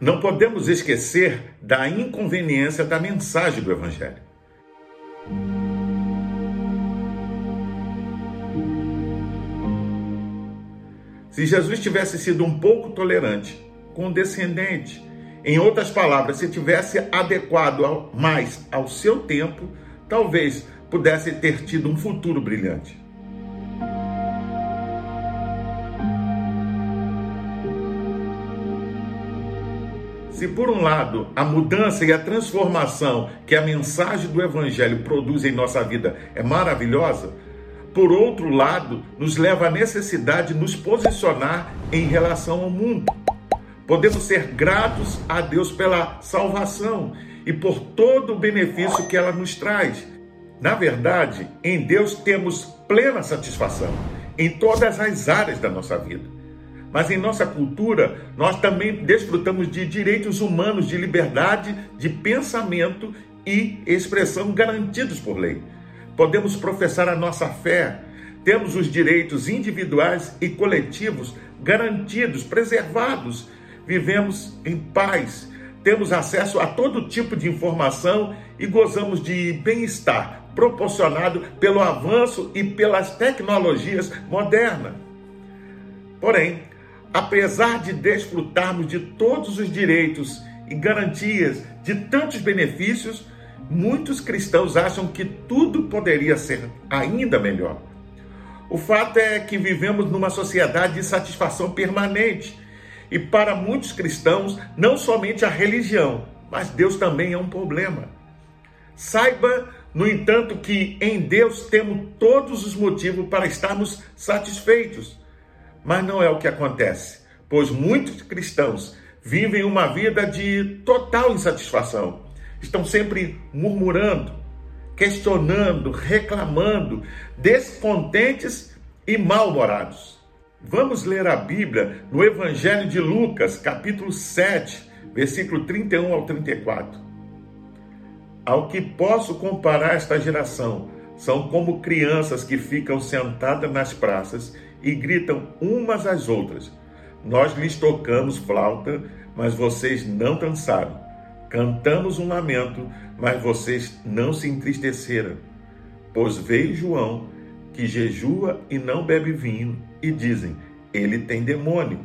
não podemos esquecer da inconveniência da mensagem do Evangelho. Se Jesus tivesse sido um pouco tolerante, condescendente, em outras palavras, se tivesse adequado mais ao seu tempo, talvez pudesse ter tido um futuro brilhante. Se por um lado a mudança e a transformação que a mensagem do Evangelho produz em nossa vida é maravilhosa, por outro lado, nos leva à necessidade de nos posicionar em relação ao mundo. Podemos ser gratos a Deus pela salvação e por todo o benefício que ela nos traz. Na verdade, em Deus temos plena satisfação em todas as áreas da nossa vida. Mas em nossa cultura, nós também desfrutamos de direitos humanos de liberdade de pensamento e expressão garantidos por lei. Podemos professar a nossa fé, temos os direitos individuais e coletivos garantidos, preservados, vivemos em paz, temos acesso a todo tipo de informação e gozamos de bem-estar proporcionado pelo avanço e pelas tecnologias modernas. Porém, apesar de desfrutarmos de todos os direitos e garantias de tantos benefícios, muitos cristãos acham que tudo poderia ser ainda melhor. O fato é que vivemos numa sociedade de satisfação permanente. E para muitos cristãos, não somente a religião, mas Deus também é um problema. Saiba, no entanto, que em Deus temos todos os motivos para estarmos satisfeitos. Mas não é o que acontece, pois muitos cristãos vivem uma vida de total insatisfação. Estão sempre murmurando, questionando, reclamando, descontentes e mal-humorados. Vamos ler a Bíblia no Evangelho de Lucas, capítulo 7, versículo 31 ao 34. Ao que posso comparar esta geração, são como crianças que ficam sentadas nas praças e gritam umas às outras. Nós lhes tocamos flauta, mas vocês não dançaram. Cantamos um lamento, mas vocês não se entristeceram. Pois veio João, que jejua e não bebe vinho, e dizem: Ele tem demônio.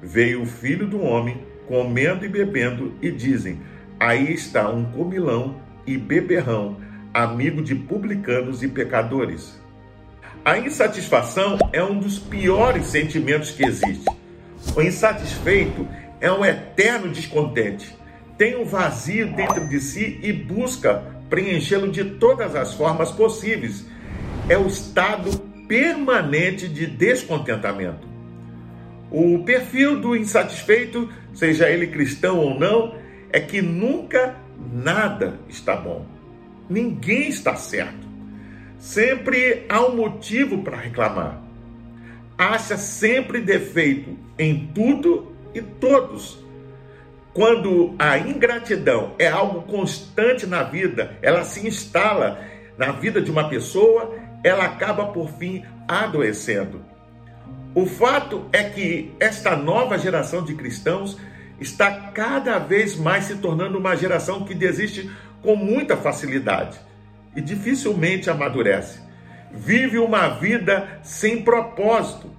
Veio o filho do homem, comendo e bebendo, e dizem: Aí está um comilão e beberrão, amigo de publicanos e pecadores. A insatisfação é um dos piores sentimentos que existe. O insatisfeito é um eterno descontente. Tem um vazio dentro de si e busca preenchê-lo de todas as formas possíveis. É o estado permanente de descontentamento. O perfil do insatisfeito, seja ele cristão ou não, é que nunca nada está bom. Ninguém está certo. Sempre há um motivo para reclamar. Acha sempre defeito em tudo e todos. Quando a ingratidão é algo constante na vida, ela se instala na vida de uma pessoa, ela acaba por fim adoecendo. O fato é que esta nova geração de cristãos está cada vez mais se tornando uma geração que desiste com muita facilidade e dificilmente amadurece. Vive uma vida sem propósito.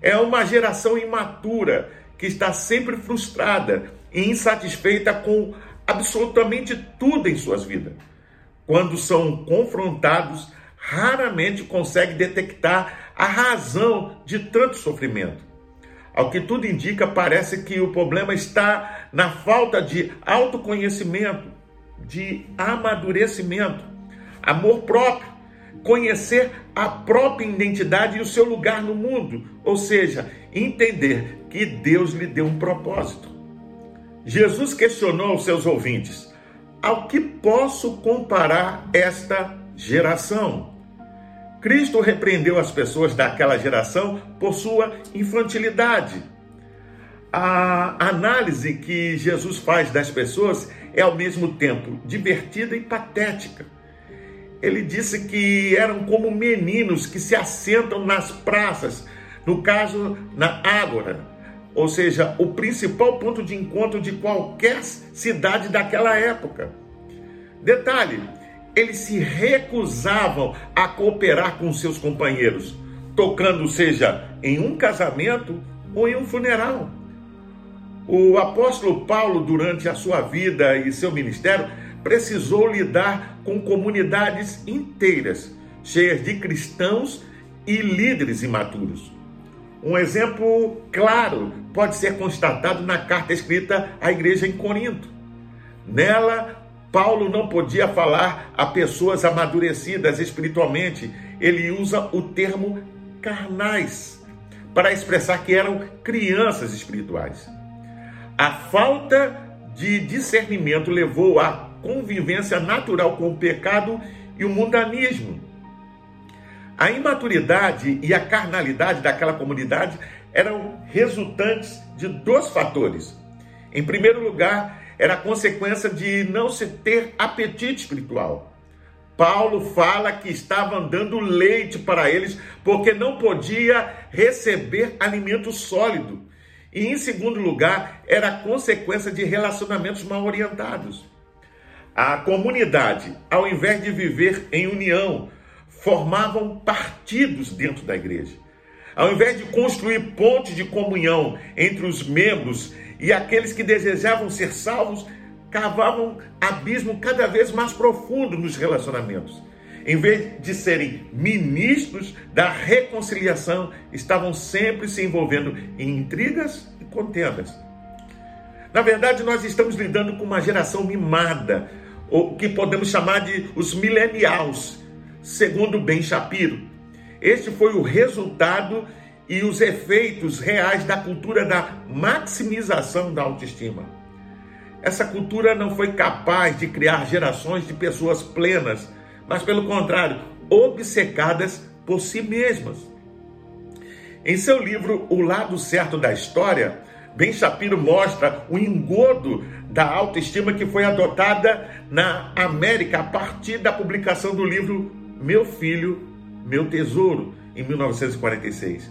É uma geração imatura que está sempre frustrada e insatisfeita com absolutamente tudo em suas vidas. Quando são confrontados, raramente conseguem detectar a razão de tanto sofrimento. Ao que tudo indica, parece que o problema está na falta de autoconhecimento, de amadurecimento amor próprio, conhecer a própria identidade e o seu lugar no mundo, ou seja, entender que Deus lhe deu um propósito. Jesus questionou os seus ouvintes: ao que posso comparar esta geração? Cristo repreendeu as pessoas daquela geração por sua infantilidade. A análise que Jesus faz das pessoas é ao mesmo tempo divertida e patética ele disse que eram como meninos que se assentam nas praças, no caso, na ágora, ou seja, o principal ponto de encontro de qualquer cidade daquela época. Detalhe: eles se recusavam a cooperar com seus companheiros, tocando seja em um casamento ou em um funeral. O apóstolo Paulo, durante a sua vida e seu ministério, precisou lidar com comunidades inteiras, cheias de cristãos e líderes imaturos. Um exemplo claro pode ser constatado na carta escrita à igreja em Corinto. Nela, Paulo não podia falar a pessoas amadurecidas espiritualmente, ele usa o termo carnais para expressar que eram crianças espirituais. A falta de discernimento levou à convivência natural com o pecado e o mundanismo. A imaturidade e a carnalidade daquela comunidade eram resultantes de dois fatores. Em primeiro lugar, era consequência de não se ter apetite espiritual. Paulo fala que estava dando leite para eles porque não podia receber alimento sólido e, em segundo lugar, era consequência de relacionamentos mal orientados. A comunidade, ao invés de viver em união, formavam partidos dentro da igreja. Ao invés de construir pontes de comunhão entre os membros e aqueles que desejavam ser salvos, cavavam abismo cada vez mais profundo nos relacionamentos em vez de serem ministros da reconciliação, estavam sempre se envolvendo em intrigas e contendas. Na verdade, nós estamos lidando com uma geração mimada, o que podemos chamar de os millennials, segundo Ben Shapiro. Este foi o resultado e os efeitos reais da cultura da maximização da autoestima. Essa cultura não foi capaz de criar gerações de pessoas plenas, mas pelo contrário, obcecadas por si mesmas. Em seu livro O Lado Certo da História, Ben Shapiro mostra o engodo da autoestima que foi adotada na América a partir da publicação do livro Meu Filho, Meu Tesouro, em 1946.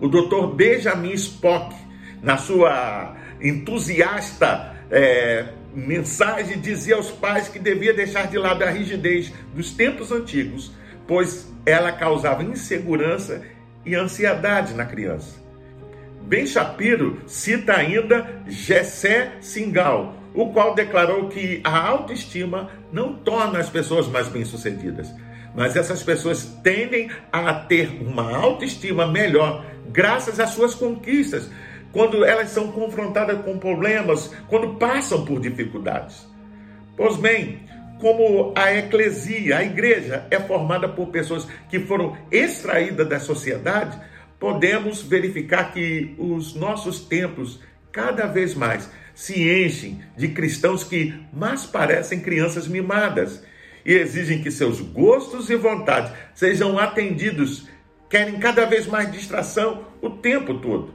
O Dr. Benjamin Spock, na sua entusiasta é, mensagem dizia aos pais que devia deixar de lado a rigidez dos tempos antigos, pois ela causava insegurança e ansiedade na criança. Ben Shapiro cita ainda Jessé Singal, o qual declarou que a autoestima não torna as pessoas mais bem-sucedidas, mas essas pessoas tendem a ter uma autoestima melhor graças às suas conquistas, quando elas são confrontadas com problemas, quando passam por dificuldades. Pois bem, como a eclesia, a igreja, é formada por pessoas que foram extraídas da sociedade, podemos verificar que os nossos templos cada vez mais se enchem de cristãos que mais parecem crianças mimadas e exigem que seus gostos e vontades sejam atendidos, querem cada vez mais distração o tempo todo.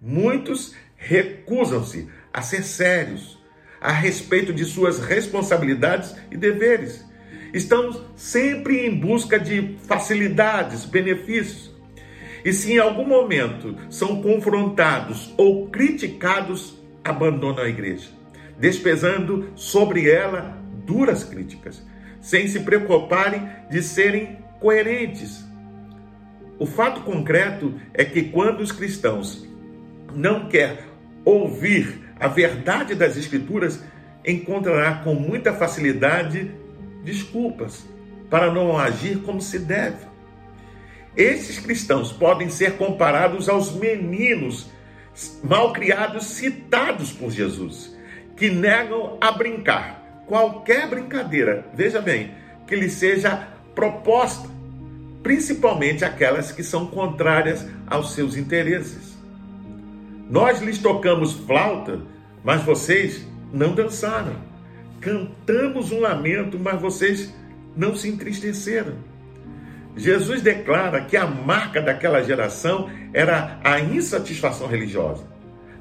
Muitos recusam-se a ser sérios a respeito de suas responsabilidades e deveres. Estão sempre em busca de facilidades, benefícios. E se em algum momento são confrontados ou criticados, abandonam a igreja, despesando sobre ela duras críticas, sem se preocuparem de serem coerentes. O fato concreto é que quando os cristãos não quer ouvir a verdade das Escrituras, encontrará com muita facilidade desculpas para não agir como se deve. Esses cristãos podem ser comparados aos meninos mal criados citados por Jesus, que negam a brincar qualquer brincadeira, veja bem, que lhe seja proposta, principalmente aquelas que são contrárias aos seus interesses. Nós lhes tocamos flauta, mas vocês não dançaram. Cantamos um lamento, mas vocês não se entristeceram. Jesus declara que a marca daquela geração era a insatisfação religiosa.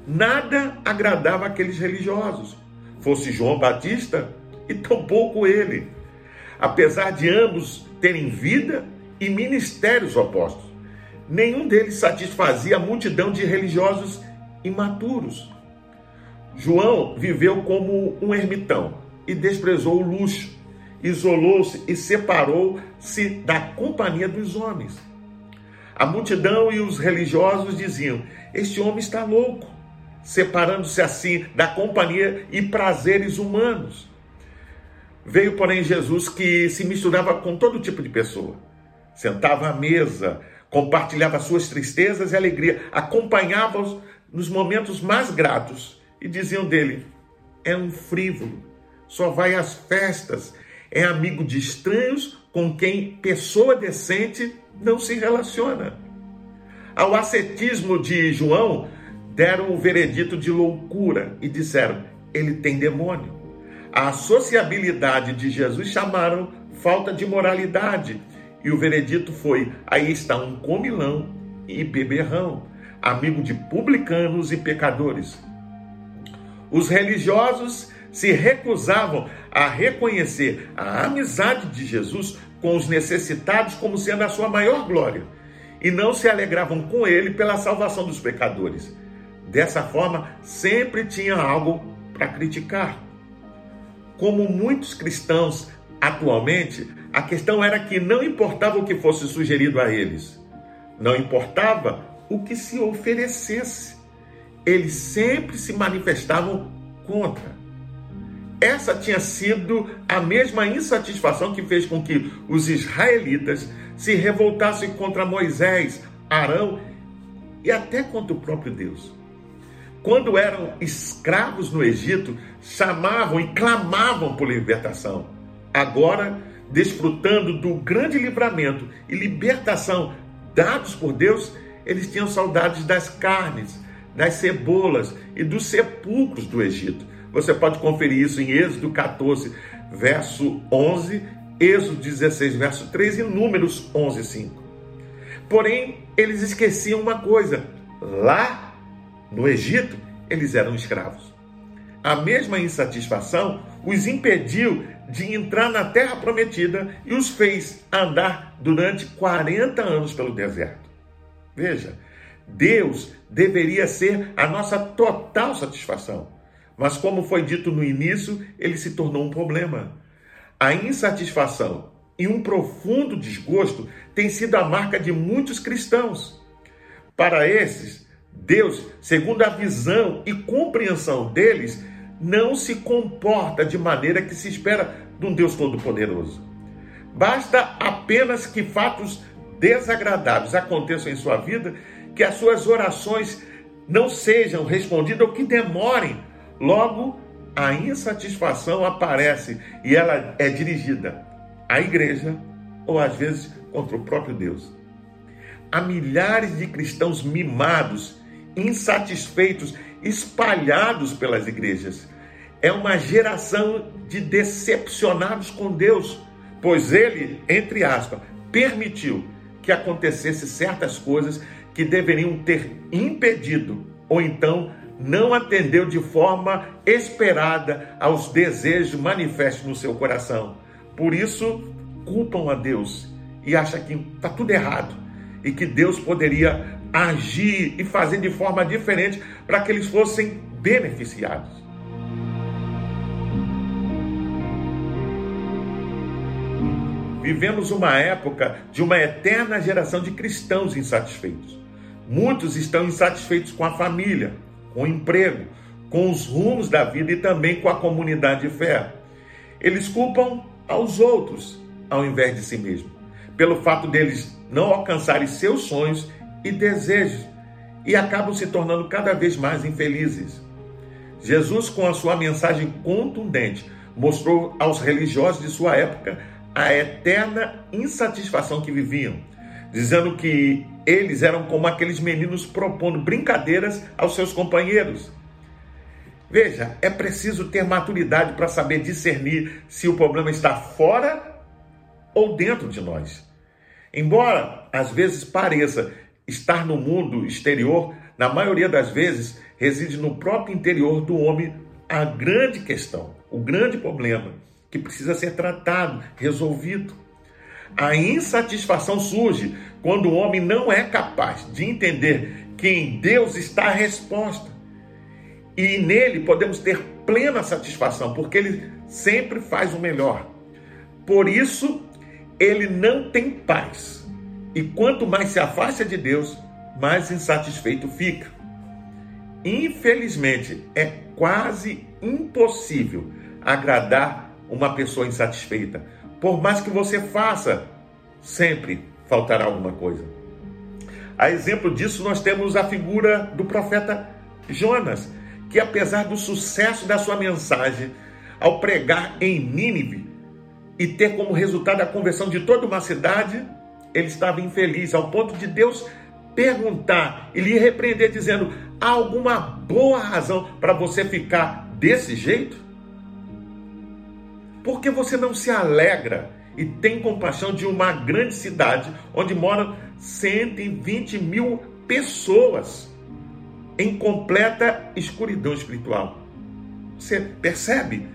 Nada agradava aqueles religiosos, fosse João Batista e tampouco ele. Apesar de ambos terem vida e ministérios opostos, nenhum deles satisfazia a multidão de religiosos imaturos. João viveu como um ermitão e desprezou o luxo, isolou-se e separou-se da companhia dos homens. A multidão e os religiosos diziam: Este homem está louco, separando-se assim da companhia e prazeres humanos. Veio, porém, Jesus que se misturava com todo tipo de pessoa. Sentava à mesa, compartilhava suas tristezas e alegria, acompanhava-os nos momentos mais gratos e diziam dele: é um frívolo, só vai às festas, é amigo de estranhos com quem pessoa decente não se relaciona. Ao ascetismo de João, deram o veredito de loucura e disseram: ele tem demônio. A sociabilidade de Jesus chamaram falta de moralidade. E o veredito foi: aí está um comilão e beberrão, amigo de publicanos e pecadores. Os religiosos se recusavam a reconhecer a amizade de Jesus com os necessitados como sendo a sua maior glória, e não se alegravam com ele pela salvação dos pecadores. Dessa forma, sempre tinha algo para criticar. Como muitos cristãos atualmente, a questão era que não importava o que fosse sugerido a eles, não importava o que se oferecesse, eles sempre se manifestavam contra. Essa tinha sido a mesma insatisfação que fez com que os israelitas se revoltassem contra Moisés, Arão e até contra o próprio Deus quando eram escravos no Egito, chamavam e clamavam por libertação. Agora, desfrutando do grande livramento e libertação dados por Deus, eles tinham saudades das carnes, das cebolas e dos sepulcros do Egito. Você pode conferir isso em Êxodo 14, verso 11, Êxodo 16, verso 3 e Números 11, 5. Porém, eles esqueciam uma coisa: lá no Egito, eles eram escravos. A mesma insatisfação os impediu de entrar na terra prometida e os fez andar durante 40 anos pelo deserto. Veja, Deus deveria ser a nossa total satisfação. Mas, como foi dito no início, ele se tornou um problema. A insatisfação e um profundo desgosto têm sido a marca de muitos cristãos. Para esses, Deus, segundo a visão e compreensão deles, não se comporta de maneira que se espera de um Deus Todo-Poderoso. Basta apenas que fatos desagradáveis aconteçam em sua vida, que as suas orações não sejam respondidas ou que demorem. Logo, a insatisfação aparece e ela é dirigida à igreja ou às vezes contra o próprio Deus. Há milhares de cristãos mimados insatisfeitos, espalhados pelas igrejas. É uma geração de decepcionados com Deus, pois ele, entre aspas, permitiu que acontecesse certas coisas que deveriam ter impedido, ou então não atendeu de forma esperada aos desejos manifestos no seu coração. Por isso, culpam a Deus e acham que está tudo errado e que Deus poderia agir e fazer de forma diferente para que eles fossem beneficiados. Vivemos uma época de uma eterna geração de cristãos insatisfeitos. Muitos estão insatisfeitos com a família, com o emprego, com os rumos da vida e também com a comunidade de fé. Eles culpam aos outros ao invés de si mesmo, pelo fato deles não alcançarem seus sonhos e desejos e acabam se tornando cada vez mais infelizes. Jesus, com a sua mensagem contundente, mostrou aos religiosos de sua época a eterna insatisfação que viviam, dizendo que eles eram como aqueles meninos propondo brincadeiras aos seus companheiros. Veja, é preciso ter maturidade para saber discernir se o problema está fora ou dentro de nós. Embora às vezes pareça estar no mundo exterior, na maioria das vezes, reside no próprio interior do homem a grande questão, o grande problema que precisa ser tratado, resolvido. A insatisfação surge quando o homem não é capaz de entender que em Deus está a resposta. E nele podemos ter plena satisfação, porque ele sempre faz o melhor. Por isso, ele não tem paz. E quanto mais se afasta de Deus, mais insatisfeito fica. Infelizmente, é quase impossível agradar uma pessoa insatisfeita. Por mais que você faça, sempre faltará alguma coisa. A exemplo disso, nós temos a figura do profeta Jonas, que apesar do sucesso da sua mensagem, ao pregar em Nínive e ter como resultado a conversão de toda uma cidade, ele estava infeliz, ao ponto de Deus perguntar e lhe repreender, dizendo: há alguma boa razão para você ficar desse jeito? Por que você não se alegra e tem compaixão de uma grande cidade onde moram 120 mil pessoas? em completa escuridão espiritual. Você percebe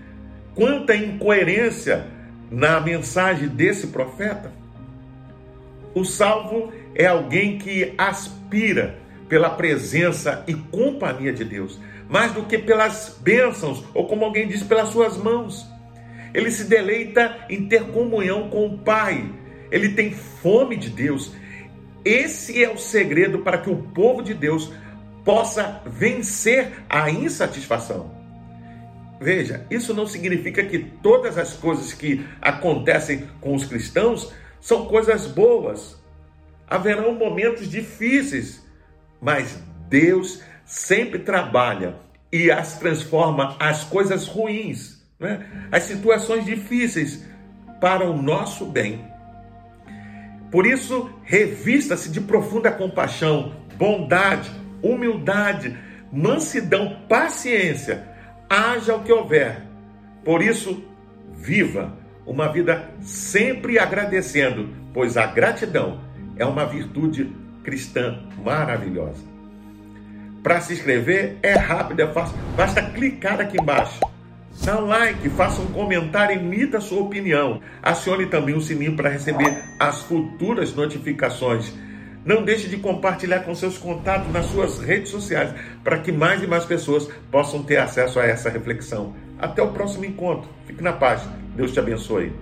quanta incoerência na mensagem desse profeta? O salvo é alguém que aspira pela presença e companhia de Deus, mais do que pelas bênçãos, ou como alguém diz, pelas suas mãos. Ele se deleita em ter comunhão com o Pai, ele tem fome de Deus. Esse é o segredo para que o povo de Deus possa vencer a insatisfação. Veja, isso não significa que todas as coisas que acontecem com os cristãos são coisas boas. Haverão momentos difíceis, mas Deus sempre trabalha e as transforma as coisas ruins, né? as situações difíceis, para o nosso bem. Por isso, revista-se de profunda compaixão, bondade, humildade, mansidão, paciência, haja o que houver. Por isso, viva uma vida sempre agradecendo, pois a gratidão é uma virtude cristã maravilhosa. Para se inscrever é rápido, é fácil, basta clicar aqui embaixo. Dá um like, faça um comentário, emita a sua opinião. Acione também o sininho para receber as futuras notificações não deixe de compartilhar com seus contatos nas suas redes sociais, para que mais e mais pessoas possam ter acesso a essa reflexão. Até o próximo encontro. Fique na paz. Deus te abençoe.